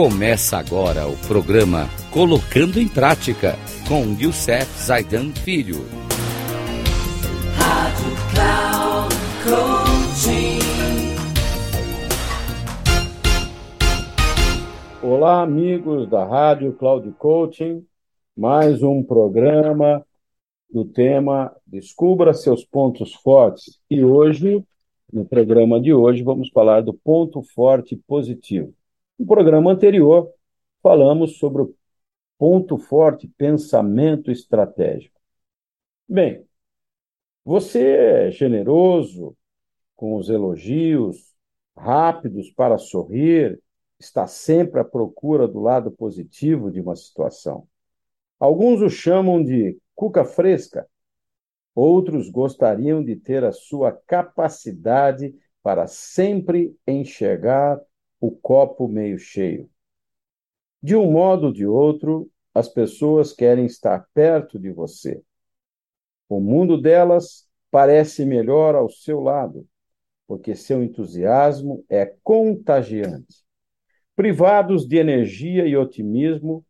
Começa agora o programa Colocando em Prática com Youssef Zaidan Filho. Rádio Cloud Coaching. Olá, amigos da Rádio Cloud Coaching. Mais um programa do tema Descubra seus pontos fortes. E hoje, no programa de hoje, vamos falar do ponto forte positivo. No programa anterior, falamos sobre o ponto forte pensamento estratégico. Bem, você é generoso com os elogios, rápidos para sorrir, está sempre à procura do lado positivo de uma situação. Alguns o chamam de cuca fresca, outros gostariam de ter a sua capacidade para sempre enxergar o copo meio cheio. De um modo ou de outro, as pessoas querem estar perto de você. O mundo delas parece melhor ao seu lado, porque seu entusiasmo é contagiante. Privados de energia e otimismo,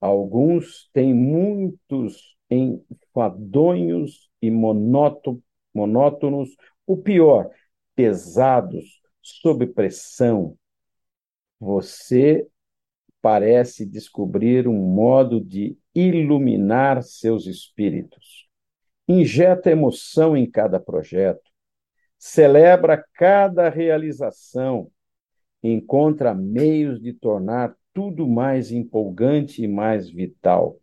alguns têm muitos enfadonhos e monótonos, o pior, pesados, sob pressão, você parece descobrir um modo de iluminar seus espíritos. Injeta emoção em cada projeto, celebra cada realização, encontra meios de tornar tudo mais empolgante e mais vital.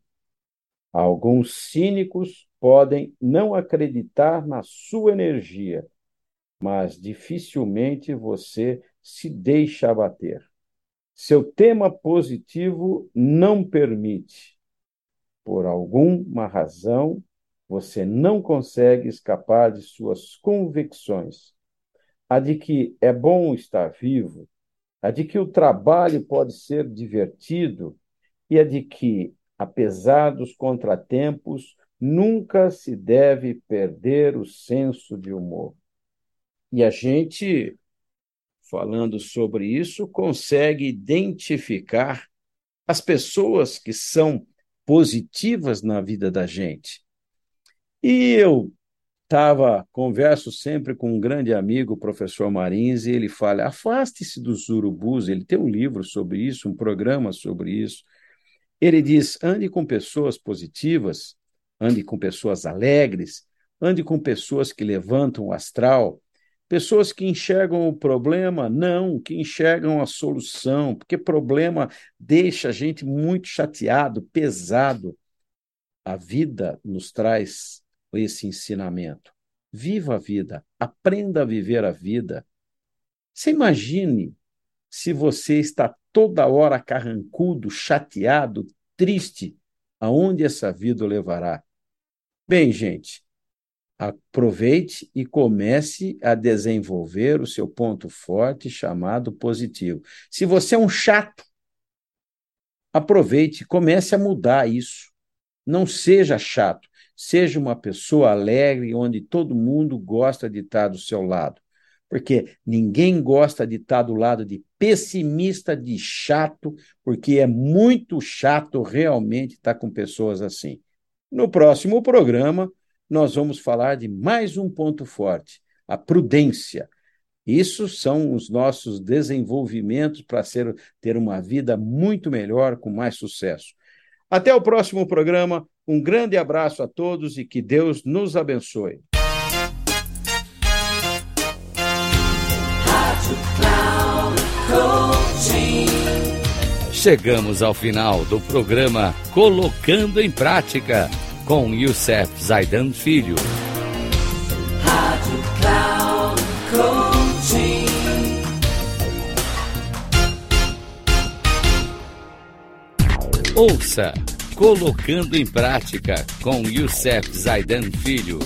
Alguns cínicos podem não acreditar na sua energia, mas dificilmente você se deixa abater. Seu tema positivo não permite. Por alguma razão, você não consegue escapar de suas convicções. A de que é bom estar vivo, a de que o trabalho pode ser divertido e a de que, apesar dos contratempos, nunca se deve perder o senso de humor. E a gente falando sobre isso, consegue identificar as pessoas que são positivas na vida da gente. E eu estava, converso sempre com um grande amigo, o professor Marins, e ele fala: afaste-se dos urubus. Ele tem um livro sobre isso, um programa sobre isso. Ele diz: ande com pessoas positivas, ande com pessoas alegres, ande com pessoas que levantam o astral, Pessoas que enxergam o problema, não, que enxergam a solução, porque problema deixa a gente muito chateado, pesado. A vida nos traz esse ensinamento. Viva a vida, aprenda a viver a vida. Você imagine se você está toda hora carrancudo, chateado, triste, aonde essa vida o levará? Bem, gente, Aproveite e comece a desenvolver o seu ponto forte chamado positivo. Se você é um chato, aproveite, comece a mudar isso. Não seja chato, seja uma pessoa alegre, onde todo mundo gosta de estar do seu lado. Porque ninguém gosta de estar do lado de pessimista, de chato, porque é muito chato realmente estar com pessoas assim. No próximo programa, nós vamos falar de mais um ponto forte, a prudência. Isso são os nossos desenvolvimentos para ser, ter uma vida muito melhor, com mais sucesso. Até o próximo programa. Um grande abraço a todos e que Deus nos abençoe. Chegamos ao final do programa Colocando em Prática com Youssef Zaidan Filho. Rádio Cloud Coaching. Ouça Colocando em Prática com Youssef Zaidan Filho.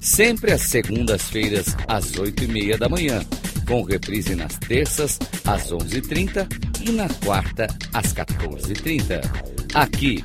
Sempre às segundas-feiras, às oito e meia da manhã. Com reprise nas terças, às onze e trinta e na quarta, às 14h30. Aqui